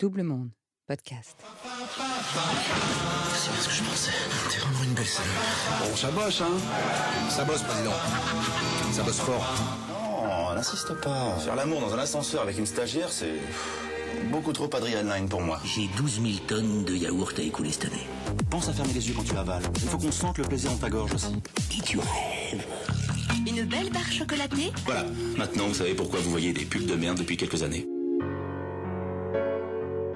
Double Monde, podcast. C'est bien ce que je pensais. T'es vraiment une belle. Bon, ça bosse, hein Ça bosse, président. Ça bosse fort. Non, n'insiste pas. Faire l'amour dans un ascenseur avec une stagiaire, c'est beaucoup trop adrenaline pour moi. J'ai 12 000 tonnes de yaourt à écouler cette année. Pense à fermer les yeux quand tu avales. Il faut qu'on sente le plaisir dans ta gorge aussi. Et tu rêves? Une belle barre chocolatée? Voilà, maintenant vous savez pourquoi vous voyez des pubs de merde depuis quelques années.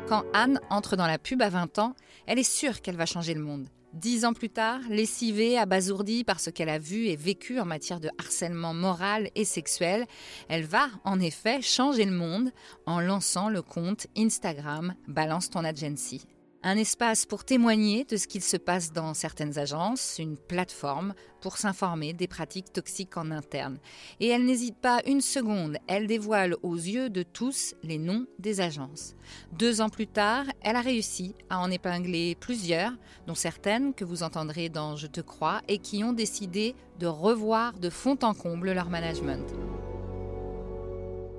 Quand Anne entre dans la pub à 20 ans, elle est sûre qu'elle va changer le monde. Dix ans plus tard, lessivée, abasourdie par ce qu'elle a vu et vécu en matière de harcèlement moral et sexuel, elle va en effet changer le monde en lançant le compte Instagram Balance ton agency. Un espace pour témoigner de ce qu'il se passe dans certaines agences, une plateforme pour s'informer des pratiques toxiques en interne. Et elle n'hésite pas une seconde, elle dévoile aux yeux de tous les noms des agences. Deux ans plus tard, elle a réussi à en épingler plusieurs, dont certaines que vous entendrez dans Je te crois, et qui ont décidé de revoir de fond en comble leur management.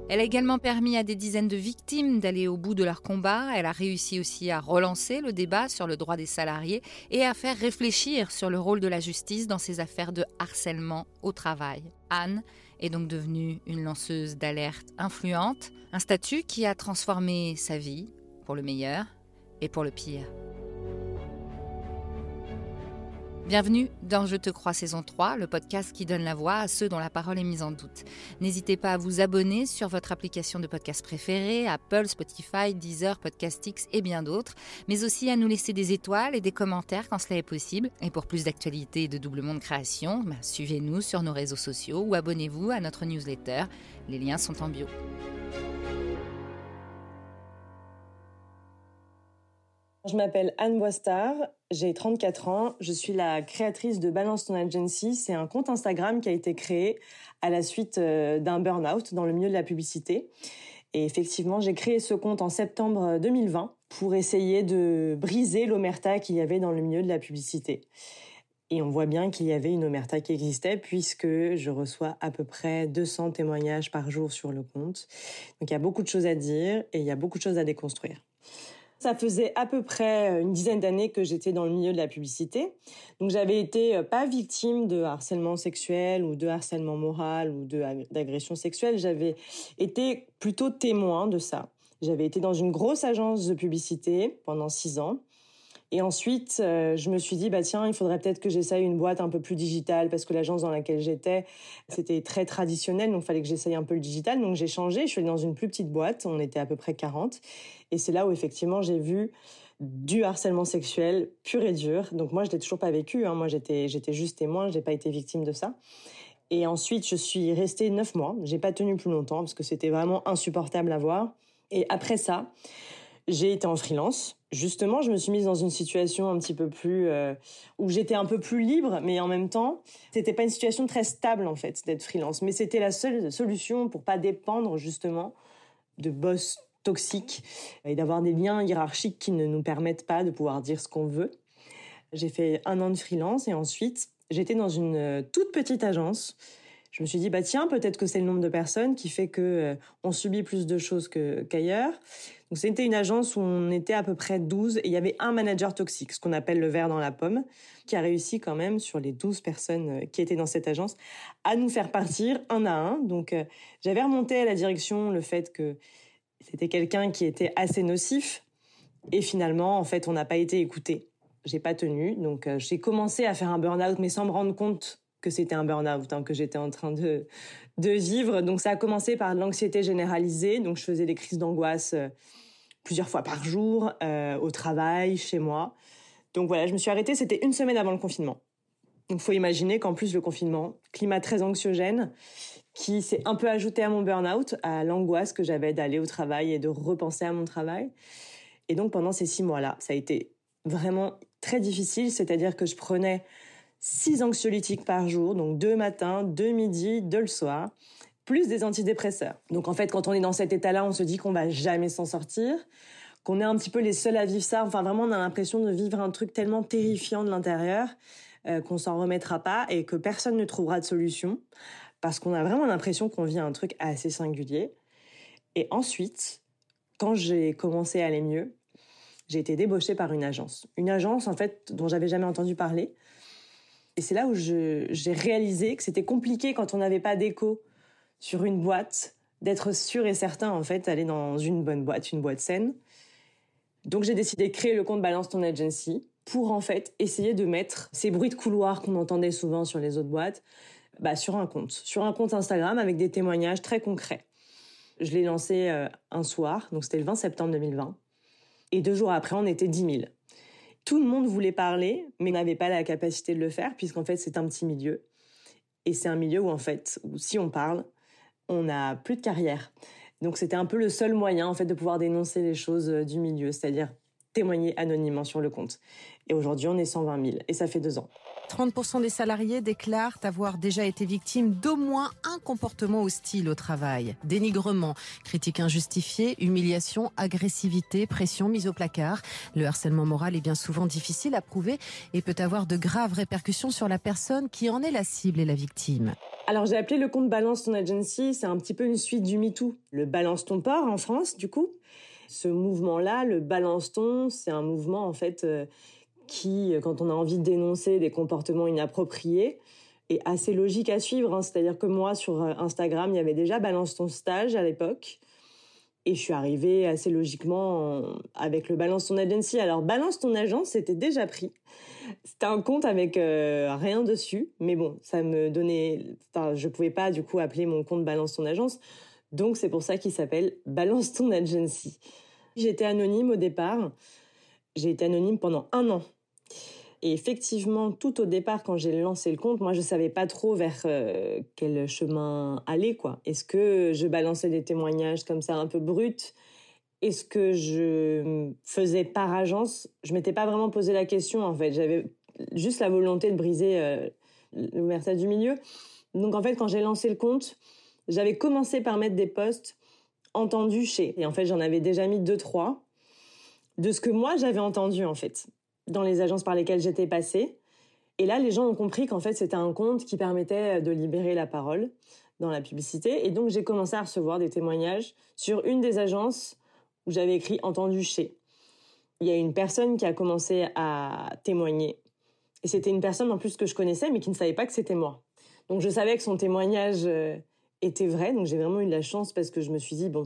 Elle a également permis à des dizaines de victimes d'aller au bout de leur combat. Elle a réussi aussi à relancer le débat sur le droit des salariés et à faire réfléchir sur le rôle de la justice dans ces affaires de harcèlement au travail. Anne est donc devenue une lanceuse d'alerte influente, un statut qui a transformé sa vie pour le meilleur et pour le pire. Bienvenue dans Je te crois saison 3, le podcast qui donne la voix à ceux dont la parole est mise en doute. N'hésitez pas à vous abonner sur votre application de podcast préférée, Apple, Spotify, Deezer, Podcastix et bien d'autres, mais aussi à nous laisser des étoiles et des commentaires quand cela est possible. Et pour plus d'actualités et de doublement de création, bah, suivez-nous sur nos réseaux sociaux ou abonnez-vous à notre newsletter. Les liens sont en bio. Je m'appelle Anne Boistard, j'ai 34 ans, je suis la créatrice de Balance ton Agency. C'est un compte Instagram qui a été créé à la suite euh, d'un burn-out dans le milieu de la publicité. Et effectivement, j'ai créé ce compte en septembre 2020 pour essayer de briser l'omerta qu'il y avait dans le milieu de la publicité. Et on voit bien qu'il y avait une omerta qui existait puisque je reçois à peu près 200 témoignages par jour sur le compte. Donc il y a beaucoup de choses à dire et il y a beaucoup de choses à déconstruire. Ça faisait à peu près une dizaine d'années que j'étais dans le milieu de la publicité. Donc j'avais été pas victime de harcèlement sexuel ou de harcèlement moral ou d'agression sexuelle. J'avais été plutôt témoin de ça. J'avais été dans une grosse agence de publicité pendant six ans. Et ensuite, euh, je me suis dit, bah tiens, il faudrait peut-être que j'essaye une boîte un peu plus digitale parce que l'agence dans laquelle j'étais, c'était très traditionnel, donc il fallait que j'essaye un peu le digital. Donc j'ai changé, je suis allée dans une plus petite boîte, on était à peu près 40. Et c'est là où effectivement j'ai vu du harcèlement sexuel pur et dur. Donc moi, je l'ai toujours pas vécu. Hein. Moi, j'étais j'étais juste témoin, j'ai pas été victime de ça. Et ensuite, je suis restée neuf mois. J'ai pas tenu plus longtemps parce que c'était vraiment insupportable à voir. Et après ça, j'ai été en freelance. Justement, je me suis mise dans une situation un petit peu plus euh, où j'étais un peu plus libre, mais en même temps, c'était pas une situation très stable en fait d'être freelance. Mais c'était la seule solution pour pas dépendre justement de boss toxiques et d'avoir des liens hiérarchiques qui ne nous permettent pas de pouvoir dire ce qu'on veut. J'ai fait un an de freelance et ensuite j'étais dans une euh, toute petite agence je me suis dit bah tiens peut-être que c'est le nombre de personnes qui fait que euh, on subit plus de choses qu'ailleurs. Donc c'était une agence où on était à peu près 12 et il y avait un manager toxique, ce qu'on appelle le verre dans la pomme, qui a réussi quand même sur les 12 personnes euh, qui étaient dans cette agence à nous faire partir un à un. Donc euh, j'avais remonté à la direction le fait que c'était quelqu'un qui était assez nocif et finalement en fait on n'a pas été écouté. J'ai pas tenu donc j'ai commencé à faire un burn-out mais sans me rendre compte que c'était un burn-out hein, que j'étais en train de de vivre. Donc ça a commencé par l'anxiété généralisée. Donc je faisais des crises d'angoisse euh, plusieurs fois par jour euh, au travail, chez moi. Donc voilà, je me suis arrêtée. C'était une semaine avant le confinement. Donc faut imaginer qu'en plus le confinement, climat très anxiogène, qui s'est un peu ajouté à mon burn-out, à l'angoisse que j'avais d'aller au travail et de repenser à mon travail. Et donc pendant ces six mois-là, ça a été vraiment très difficile. C'est-à-dire que je prenais six anxiolytiques par jour, donc deux matins, deux midi, deux le soir, plus des antidépresseurs. Donc en fait, quand on est dans cet état-là, on se dit qu'on va jamais s'en sortir, qu'on est un petit peu les seuls à vivre ça. Enfin vraiment, on a l'impression de vivre un truc tellement terrifiant de l'intérieur euh, qu'on s'en remettra pas et que personne ne trouvera de solution parce qu'on a vraiment l'impression qu'on vit un truc assez singulier. Et ensuite, quand j'ai commencé à aller mieux, j'ai été débauchée par une agence. Une agence, en fait, dont j'avais jamais entendu parler. Et c'est là où j'ai réalisé que c'était compliqué quand on n'avait pas d'écho sur une boîte, d'être sûr et certain, en fait, d'aller dans une bonne boîte, une boîte saine. Donc j'ai décidé de créer le compte Balance Ton Agency pour, en fait, essayer de mettre ces bruits de couloir qu'on entendait souvent sur les autres boîtes, bah, sur un compte. Sur un compte Instagram avec des témoignages très concrets. Je l'ai lancé euh, un soir, donc c'était le 20 septembre 2020. Et deux jours après, on était 10 000. Tout le monde voulait parler, mais n'avait pas la capacité de le faire, puisqu'en fait, c'est un petit milieu. Et c'est un milieu où, en fait, si on parle, on n'a plus de carrière. Donc, c'était un peu le seul moyen, en fait, de pouvoir dénoncer les choses euh, du milieu, c'est-à-dire témoigner anonymement sur le compte. Et aujourd'hui, on est 120 000, et ça fait deux ans. 30% des salariés déclarent avoir déjà été victimes d'au moins un comportement hostile au travail. Dénigrement, critique injustifiée, humiliation, agressivité, pression, mise au placard. Le harcèlement moral est bien souvent difficile à prouver et peut avoir de graves répercussions sur la personne qui en est la cible et la victime. Alors j'ai appelé le compte Balance ton agency, c'est un petit peu une suite du MeToo. Le Balance ton port en France, du coup. Ce mouvement-là, le Balance ton, c'est un mouvement en fait euh, qui, quand on a envie de dénoncer des comportements inappropriés, est assez logique à suivre. Hein. C'est-à-dire que moi, sur euh, Instagram, il y avait déjà Balance ton stage à l'époque. Et je suis arrivée assez logiquement avec le Balance ton agency. Alors, Balance ton agence, c'était déjà pris. C'était un compte avec euh, rien dessus. Mais bon, ça me donnait... Enfin, je pouvais pas, du coup, appeler mon compte Balance ton agence. Donc, c'est pour ça qu'il s'appelle Balance ton agency. J'étais anonyme au départ. J'ai été anonyme pendant un an. Et effectivement, tout au départ, quand j'ai lancé le compte, moi, je savais pas trop vers euh, quel chemin aller, quoi. Est-ce que je balançais des témoignages comme ça un peu bruts? Est-ce que je faisais par agence? Je m'étais pas vraiment posé la question, en fait. J'avais juste la volonté de briser euh, l'ouverture du milieu. Donc, en fait, quand j'ai lancé le compte, j'avais commencé par mettre des posts entendus chez. Et en fait, j'en avais déjà mis deux, trois de ce que moi j'avais entendu, en fait dans les agences par lesquelles j'étais passée. Et là, les gens ont compris qu'en fait, c'était un compte qui permettait de libérer la parole dans la publicité. Et donc, j'ai commencé à recevoir des témoignages sur une des agences où j'avais écrit entendu chez. Il y a une personne qui a commencé à témoigner. Et c'était une personne en plus que je connaissais, mais qui ne savait pas que c'était moi. Donc, je savais que son témoignage euh, était vrai. Donc, j'ai vraiment eu de la chance parce que je me suis dit, bon,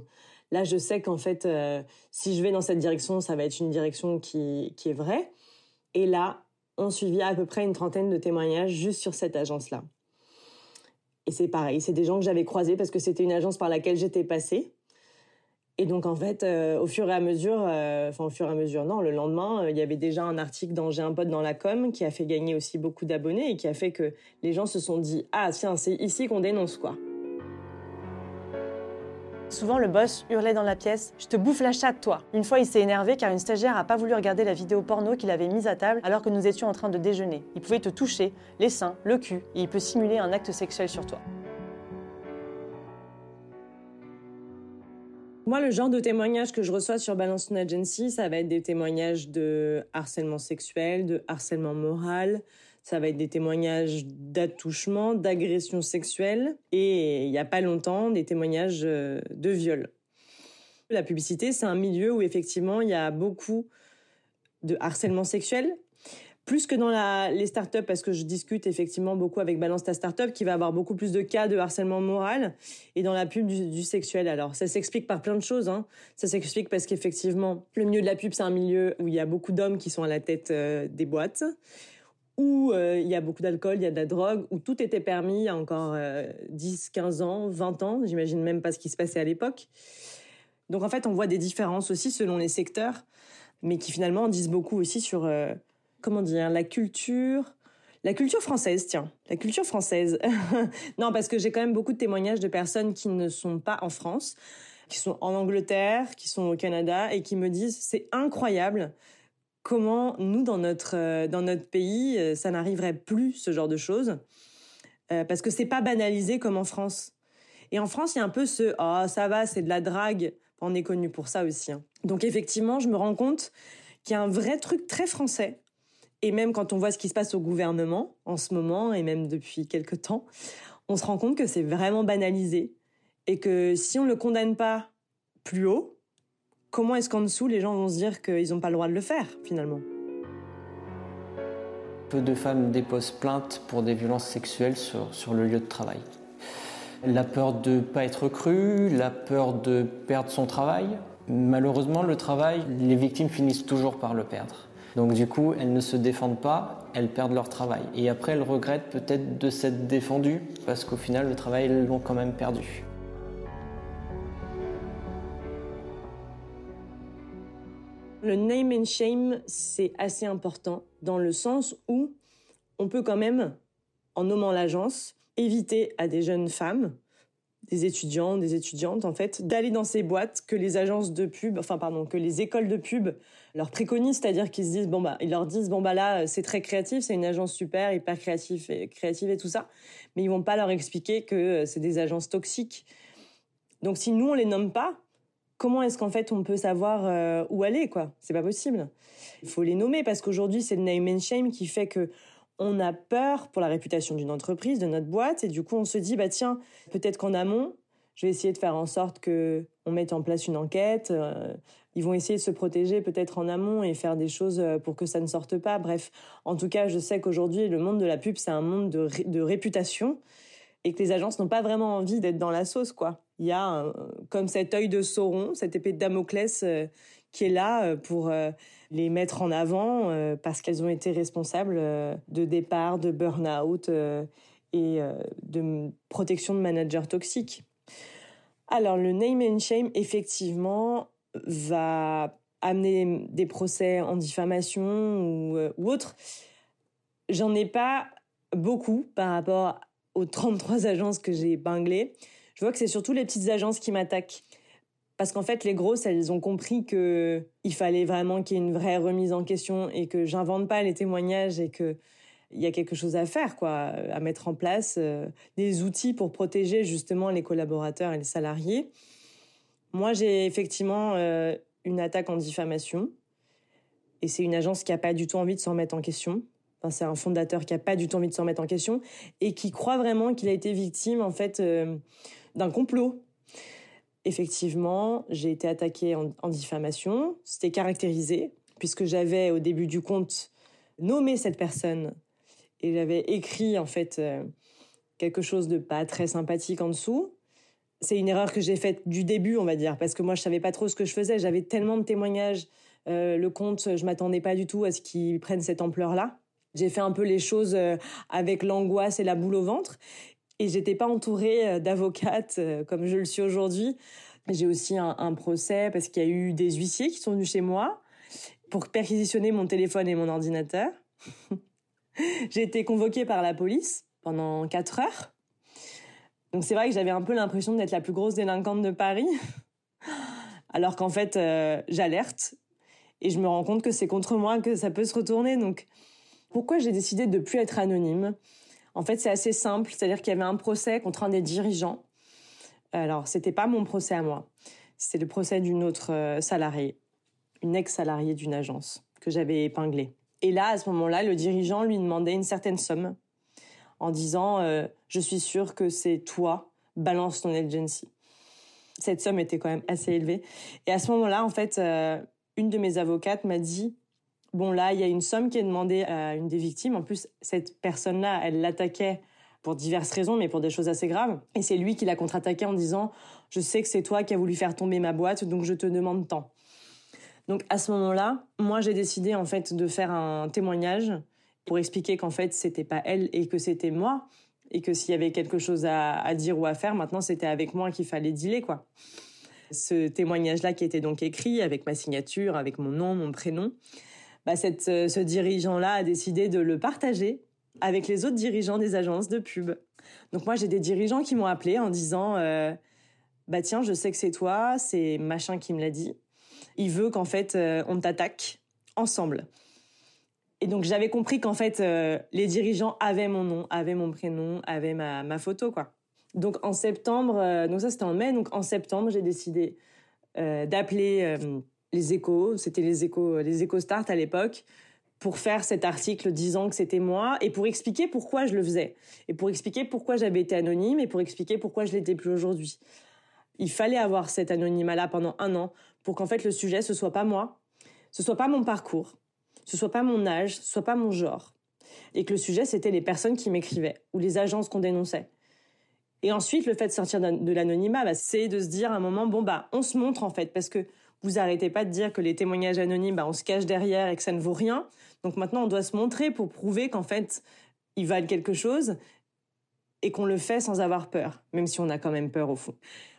là, je sais qu'en fait, euh, si je vais dans cette direction, ça va être une direction qui, qui est vraie. Et là, on suivit à peu près une trentaine de témoignages juste sur cette agence-là. Et c'est pareil, c'est des gens que j'avais croisés parce que c'était une agence par laquelle j'étais passée. Et donc en fait, euh, au fur et à mesure, euh, enfin au fur et à mesure, non, le lendemain, euh, il y avait déjà un article dans J'ai un pote dans la com qui a fait gagner aussi beaucoup d'abonnés et qui a fait que les gens se sont dit ah tiens c'est ici qu'on dénonce quoi. Souvent, le boss hurlait dans la pièce Je te bouffe la chatte, toi Une fois, il s'est énervé car une stagiaire a pas voulu regarder la vidéo porno qu'il avait mise à table alors que nous étions en train de déjeuner. Il pouvait te toucher, les seins, le cul, et il peut simuler un acte sexuel sur toi. Moi, le genre de témoignages que je reçois sur Balance Agency, ça va être des témoignages de harcèlement sexuel, de harcèlement moral, ça va être des témoignages d'attouchement, d'agression sexuelle et il n'y a pas longtemps des témoignages euh, de viol. La publicité, c'est un milieu où effectivement il y a beaucoup de harcèlement sexuel, plus que dans les startups, parce que je discute effectivement beaucoup avec Balance ta startup, qui va avoir beaucoup plus de cas de harcèlement moral, et dans la pub du, sexuel. Alors, ça s'explique par plein de choses. Hein. Ça s'explique parce qu'effectivement, le milieu de la pub, c'est un milieu où il y a beaucoup d'hommes qui sont à la tête euh, des boîtes, où euh, il y a beaucoup d'alcool, il y a de la drogue, où tout était permis il y a encore 10, euh, 15 ans, 20 ans, j'imagine même pas ce qui se passait à l'époque. Donc en fait, on voit des différences aussi selon les secteurs, mais qui finalement disent beaucoup aussi sur, euh, comment dire, la culture, la culture française, tiens, la culture française. non, parce que j'ai quand même beaucoup de témoignages de personnes qui ne sont pas en France, qui sont en Angleterre, qui sont au Canada, et qui me disent, c'est incroyable comment nous dans notre euh, dans notre pays euh, ça n'arriverait plus ce genre de choses euh, parce que c'est pas banalisé comme en France. Et en France, il y a un peu ce ah ça va, c'est de la drague. On est connu pour ça aussi. Hein. Donc effectivement, je me rends compte qu'il y a un vrai truc très français. Et même quand on voit ce qui se passe au gouvernement en ce moment et même depuis quelque temps, on se rend compte que c'est vraiment banalisé et que si on le condamne pas plus haut, comment est-ce qu'en dessous, les gens vont se dire qu'ils n'ont pas le droit de le faire, finalement? Peu de femmes déposent plainte pour des violences sexuelles sur, sur le lieu de travail. La peur de ne pas être crue, la peur de perdre son travail. Malheureusement, le travail, les victimes finissent toujours par le perdre. Donc du coup, elles ne se défendent pas, elles perdent leur travail. Et après, elles regrettent peut-être de s'être défendues, parce qu'au final, le travail, elles l'ont quand même perdu. Le name and shame, c'est assez important dans le sens où on peut quand même, en nommant l'agence, éviter à des jeunes femmes, des étudiants, des étudiantes en fait, d'aller dans ces boîtes que les agences de pub, enfin pardon, que les écoles de pub leur préconisent, c'est-à-dire qu'ils se disent bon bah ils leur disent bon bah là c'est très créatif, c'est une agence super, hyper créative et créative et tout ça, mais ils vont pas leur expliquer que c'est des agences toxiques. Donc si nous on les nomme pas, comment est-ce qu'en fait on peut savoir euh, où aller quoi? C'est pas possible. Il faut les nommer parce qu'aujourd'hui c'est le name and shame qui fait que on a peur pour la réputation d'une entreprise, de notre boîte, et du coup on se dit bah tiens peut-être qu'en amont je vais essayer de faire en sorte que on mette en place une enquête. Euh, ils vont essayer de se protéger peut-être en amont et faire des choses euh, pour que ça ne sorte pas. Bref, en tout cas, je sais qu'aujourd'hui, le monde de la pub, c'est un monde de, de réputation et que les agences n'ont pas vraiment envie d'être dans la sauce, quoi. Il y a comme cet œil de Sauron, cette épée de Damoclès euh, qui est là pour les mettre en avant parce qu'elles ont été responsables de départ, de burn-out et de protection de managers toxiques. Alors le name and shame, effectivement, va amener des procès en diffamation ou, euh, ou autre. J'en ai pas beaucoup par rapport aux 33 agences que j'ai épinglées. Je vois que c'est surtout les petites agences qui m'attaquent. Parce qu'en fait, les grosses, elles ont compris que il fallait vraiment qu'il y ait une vraie remise en question et que j'invente pas les témoignages et que il y a quelque chose à faire, quoi, à mettre en place euh, des outils pour protéger justement les collaborateurs et les salariés. Moi, j'ai effectivement euh, une attaque en diffamation, et c'est une agence qui a pas du tout envie de s'en remettre en question. C'est un fondateur qui a pas du tout envie de s'en remettre en question et qui croit vraiment qu'il a été victime en fait euh, d'un complot. Effectivement, j'ai été attaquée en, diffamation. C'était caractérisé puisque j'avais au début du compte nommé cette personne et j'avais écrit en fait euh, quelque chose de pas très sympathique en dessous. C'est une erreur que j'ai faite du début, on va dire, parce que moi je savais pas trop ce que je faisais. J'avais tellement de témoignages, euh, le compte, je m'attendais pas du tout à ce qu'il prenne cette ampleur-là. J'ai fait un peu les choses euh, avec l'angoisse et la boule au ventre, et j'étais pas entourée d'avocates comme je le suis aujourd'hui. J'ai aussi un, un procès parce qu'il y a eu des huissiers qui sont venus chez moi pour perquisitionner mon téléphone et mon ordinateur. j'ai été convoquée par la police pendant 4 heures. Donc c'est vrai que j'avais un peu l'impression d'être la plus grosse délinquante de Paris. Alors qu'en fait, euh, j'alerte et je me rends compte que c'est contre moi que ça peut se retourner. Donc pourquoi j'ai décidé de plus être anonyme? En fait, c'est assez simple, c'est-à-dire qu'il y avait un procès contre un des dirigeants. Alors, c'était pas mon procès à moi. C'était le procès d'une autre euh, salariée, une ex-salariée d'une agence que j'avais épinglée. Et là, à ce moment-là, le dirigeant lui demandait une certaine somme en disant euh, Je suis sûr que c'est toi, balance ton agency. Cette somme était quand même assez élevée. Et à ce moment-là, en fait, euh, une de mes avocates m'a dit Bon, là, il y a une somme qui est demandée à une des victimes. En plus, cette personne-là, elle l'attaquait pour diverses raisons, mais pour des choses assez graves. Et c'est lui qui l'a contre-attaqué en disant Je sais que c'est toi qui as voulu faire tomber ma boîte, donc je te demande tant. Donc à ce moment-là, moi j'ai décidé en fait de faire un témoignage pour expliquer qu'en fait c'était pas elle et que c'était moi et que s'il y avait quelque chose à, dire ou à faire, maintenant c'était avec moi qu'il fallait dealer quoi. Ce témoignage-là qui était donc écrit avec ma signature, avec mon nom, mon prénom, bah cette, ce dirigeant-là a décidé de le partager avec les autres dirigeants des agences de pub. Donc moi j'ai des dirigeants qui m'ont appelé en disant euh, bah tiens je sais que c'est toi, c'est machin qui me l'a dit il veut qu'en fait euh, on t'attaque ensemble. Et donc j'avais compris qu'en fait euh, les dirigeants avaient mon nom, avaient mon prénom, avaient ma, ma photo quoi. Donc en septembre, euh, donc ça c'était en mai, donc en septembre j'ai décidé d'appeler les échos, c'était les échos, les échos start à l'époque, pour faire cet article disant que c'était moi et pour expliquer pourquoi je le faisais et pour expliquer pourquoi j'avais été anonyme et pour expliquer pourquoi je l'étais plus aujourd'hui. Il fallait avoir cet anonymat là pendant un an pour qu'en fait le sujet ce soit pas moi, ce soit pas mon parcours, ce soit pas mon âge, ce soit pas mon genre, et que le sujet c'était les personnes qui m'écrivaient ou les agences qu'on dénonçait. Et ensuite, le fait de sortir de l'anonymat, bah, c'est de se dire à un moment, bon bah, on se montre en fait, parce que vous arrêtez pas de dire que les témoignages anonymes, bah, on se cache derrière et que ça ne vaut rien. Donc maintenant, on doit se montrer pour prouver qu'en fait, ils valent quelque chose et qu'on le fait sans avoir peur, même si on a quand même peur au fond.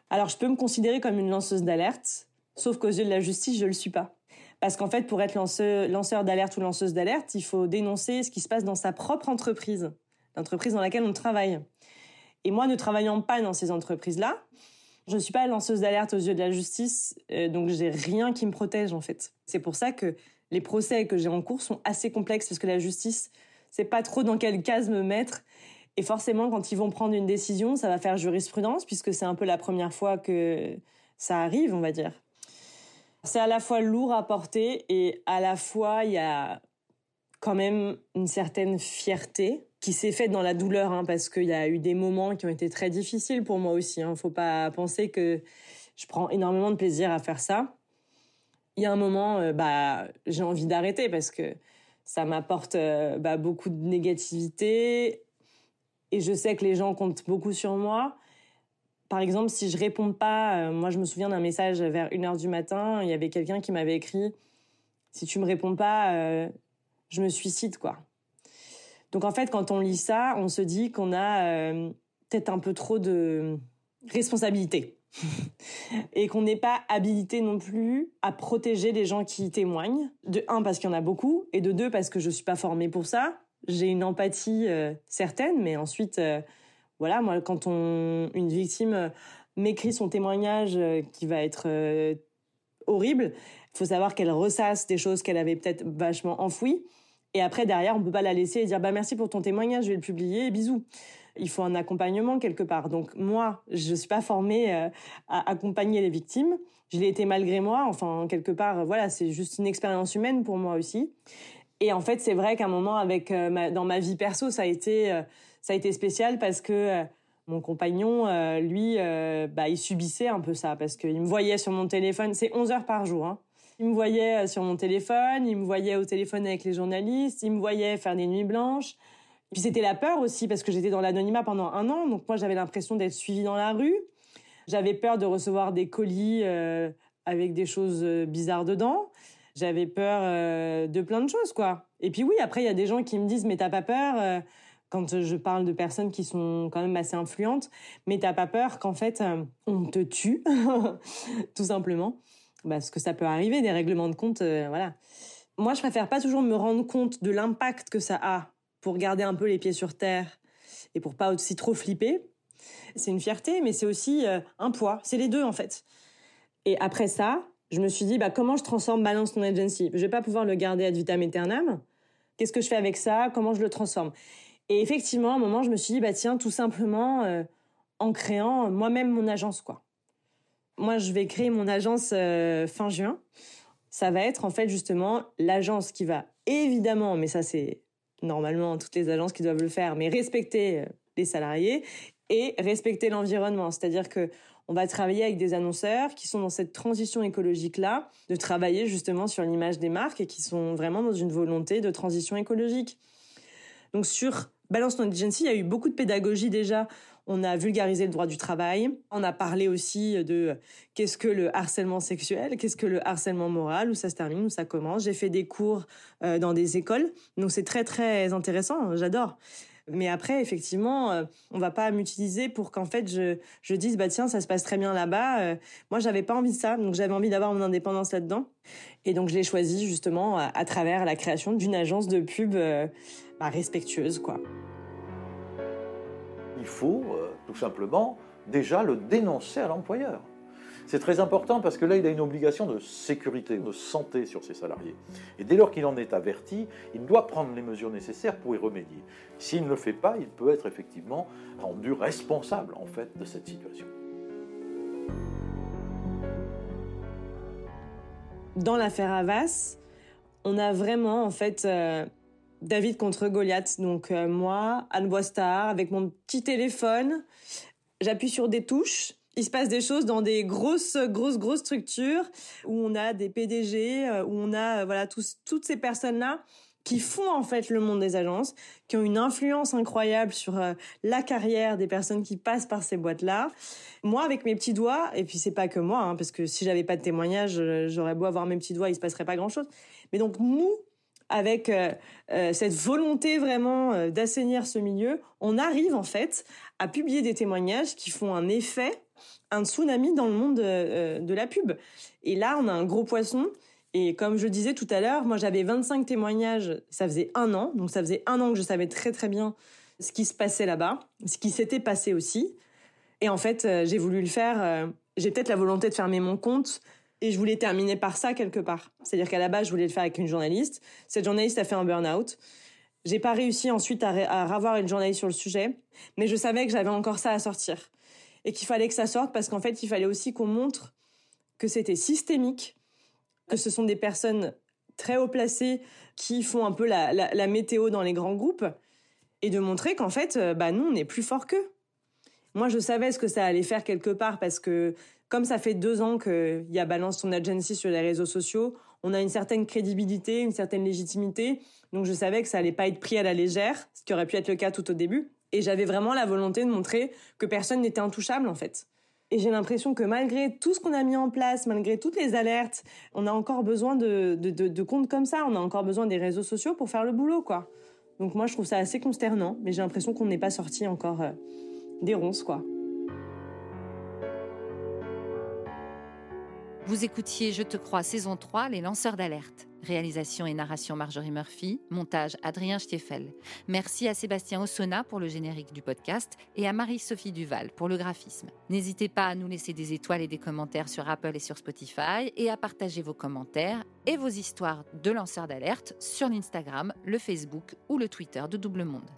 Alors, je peux me considérer comme une lanceuse d'alerte, sauf qu'aux yeux de la justice, je le suis pas. Parce qu'en fait, pour être lanceur, lanceur d'alerte ou lanceuse d'alerte, il faut dénoncer ce qui se passe dans sa propre entreprise, l'entreprise dans laquelle on travaille. Et moi, ne travaillant pas dans ces entreprises-là, je ne suis pas lanceuse d'alerte aux yeux de la justice, euh, donc j'ai rien qui me protège en fait. C'est pour ça que les procès que j'ai en cours sont assez complexes parce que la justice, c'est pas trop dans quelle case me mettre. Et forcément, quand ils vont prendre une décision, ça va faire jurisprudence puisque c'est un peu la première fois que ça arrive, on va dire. C'est à la fois lourd à porter et à la fois il y a quand même une certaine fierté qui s'est faite dans la douleur, hein, parce qu'il y a eu des moments qui ont été très difficiles pour moi aussi. Hein. Faut pas penser que je prends énormément de plaisir à faire ça. Il y a un moment, euh, bah, j'ai envie d'arrêter parce que ça m'apporte euh, bah, beaucoup de négativité et je sais que les gens comptent beaucoup sur moi. Par exemple, si je réponds pas, euh, moi je me souviens d'un message vers 1h du matin, il y avait quelqu'un qui m'avait écrit si tu me réponds pas, je me suicide quoi. Donc en fait, quand on lit ça, on se dit qu'on a euh, peut-être un peu trop de responsabilité et qu'on n'est pas habilité non plus à protéger les gens qui témoignent. De un parce qu'il y en a beaucoup et de deux parce que je suis pas formée pour ça. J'ai une empathie euh, certaine, mais ensuite, euh, voilà, moi quand on une victime m'écrit son témoignage qui va être horrible, il faut savoir qu'elle ressasse des choses qu'elle avait peut-être vachement enfouies. Et après, derrière, on peut pas la laisser et dire, bah, merci pour ton témoignage, je vais le publier, et bisous. Il faut un accompagnement quelque part. Donc, moi, je suis pas formée euh, à accompagner les victimes. Je l'ai été malgré moi. Enfin, quelque part, voilà, c'est juste une expérience humaine pour moi aussi. Et en fait, c'est vrai qu'à un moment, avec euh, dans ma vie perso, ça a été, euh, ça a été spécial parce que mon compagnon, lui, bah, il subissait un peu ça parce qu'il me voyait sur mon téléphone. C'est 11 heures par jour. Hein. Il me voyait euh, sur mon téléphone, il me voyait au téléphone avec les journalistes, il me voyait faire des nuits blanches. Et puis c'était la peur aussi parce que j'étais dans l'anonymat pendant un an, donc moi j'avais l'impression d'être suivie dans la rue. J'avais peur de recevoir des colis euh, avec des choses euh, bizarres dedans. J'avais peur de plein de choses, quoi. Et puis oui, après il y a des gens qui me disent mais t'as pas peur quand je parle de personnes qui sont quand même assez influentes, mais t'as pas peur qu'en fait on te tue, tout simplement parce que ça peut arriver, des règlements de compte, euh, voilà. Moi, je préfère pas toujours me rendre compte de l'impact que ça a pour garder un peu les pieds sur terre et pour pas aussi trop flipper. C'est une fierté, mais c'est aussi euh, un poids. C'est les deux, en fait. Et après ça, je me suis dit, bah, comment je transforme Balance ton agency? Je vais pas pouvoir le garder ad vitam aeternam. Qu'est-ce que je fais avec ça? Comment je le transforme? Et effectivement, à un moment, je me suis dit, bah, tiens, tout simplement, euh, en créant moi-même mon agence, quoi. Moi, je vais créer mon agence euh, fin juin. Ça va être en fait justement l'agence qui va évidemment, mais ça c'est normalement toutes les agences qui doivent le faire, mais respecter euh, les salariés et respecter l'environnement. C'est-à-dire que on va travailler avec des annonceurs qui sont dans cette transition écologique là, de travailler justement sur l'image des marques et qui sont vraiment dans une volonté de transition écologique. Donc sur Balance Non Agency, il y a eu beaucoup de pédagogie déjà on a vulgarisé le droit du travail. On a parlé aussi de qu'est-ce que le harcèlement sexuel, qu'est-ce que le harcèlement moral, où ça se termine, où ça commence. J'ai fait des cours euh, dans des écoles, donc c'est très très intéressant. J'adore. Mais après, effectivement, euh, on va pas m'utiliser pour qu'en fait je, je dise bah tiens ça se passe très bien là-bas. Euh, moi j'avais pas envie de ça, donc j'avais envie d'avoir mon indépendance là-dedans. Et donc je l'ai choisi justement à, travers la création d'une agence de pub bah, respectueuse quoi il faut euh, tout simplement déjà le dénoncer à l'employeur. C'est très important parce que là, il a une obligation de sécurité, de santé sur ses salariés. Et dès lors qu'il en est averti, il doit prendre les mesures nécessaires pour y remédier. S'il ne le fait pas, il peut être effectivement rendu responsable en fait de cette situation. Dans l'affaire Havas, on a vraiment en fait euh, David contre Goliath. Donc euh, moi, Anne Boistard, avec mon petit téléphone, j'appuie sur des touches il se passe des choses dans des grosses, grosses, grosses structures où on a des PDG, euh, où on a voilà tous, toutes ces personnes-là qui font en fait le monde des agences, qui ont une influence incroyable sur euh, la carrière des personnes qui passent par ces boîtes-là. Moi, avec mes petits doigts, et puis c'est pas que moi, hein, parce que si j'avais pas de témoignages, j'aurais beau avoir mes petits doigts, il se passerait pas grand-chose. Mais donc nous, avec euh, euh, cette volonté vraiment euh, d'assainir ce milieu, on arrive en fait à publier des témoignages qui font un effet, un tsunami dans le monde de, la pub. Et là, on a un gros poisson. Et comme je disais tout à l'heure, moi j'avais 25 témoignages, ça faisait un an, donc ça faisait un an que je savais très très bien ce qui se passait là-bas, ce qui s'était passé aussi. Et en fait, j'ai voulu le faire. j'ai peut-être la volonté de fermer mon compte, et je voulais terminer par ça quelque part. C'est-à-dire qu'à la base, je voulais le faire avec une journaliste. Cette journaliste a fait un burn-out. J'ai pas réussi ensuite à, à ravoir une journaliste sur le sujet, mais je savais que j'avais encore ça à sortir et qu'il fallait que ça sorte parce qu'en fait, il fallait aussi qu'on montre que c'était systémique, que ce sont des personnes très haut placées qui font un peu la, météo dans les grands groupes et de montrer qu'en fait, euh, bah nous, on est plus fort qu'eux. Moi, je savais ce que ça allait faire quelque part parce que comme ça fait deux ans qu'il y a Balance ton agency sur les réseaux sociaux, on a une certaine crédibilité, une certaine légitimité. Donc je savais que ça allait pas être pris à la légère, ce qui aurait pu être le cas tout au début. Et j'avais vraiment la volonté de montrer que personne n'était intouchable en fait. Et j'ai l'impression que malgré tout ce qu'on a mis en place, malgré toutes les alertes, on a encore besoin de, comptes comme ça. On a encore besoin des réseaux sociaux pour faire le boulot, quoi. Donc moi, je trouve ça assez consternant, mais j'ai l'impression qu'on n'est pas sorti encore euh, des ronces, quoi. Vous écoutiez Je te crois saison 3, Les lanceurs d'alerte. Réalisation et narration Marjorie Murphy, montage Adrien Stiefel. Merci à Sébastien Ossona pour le générique du podcast et à Marie-Sophie Duval pour le graphisme. N'hésitez pas à nous laisser des étoiles et des commentaires sur Apple et sur Spotify et à partager vos commentaires et vos histoires de lanceurs d'alerte sur l'Instagram, le Facebook ou le Twitter de Double Monde.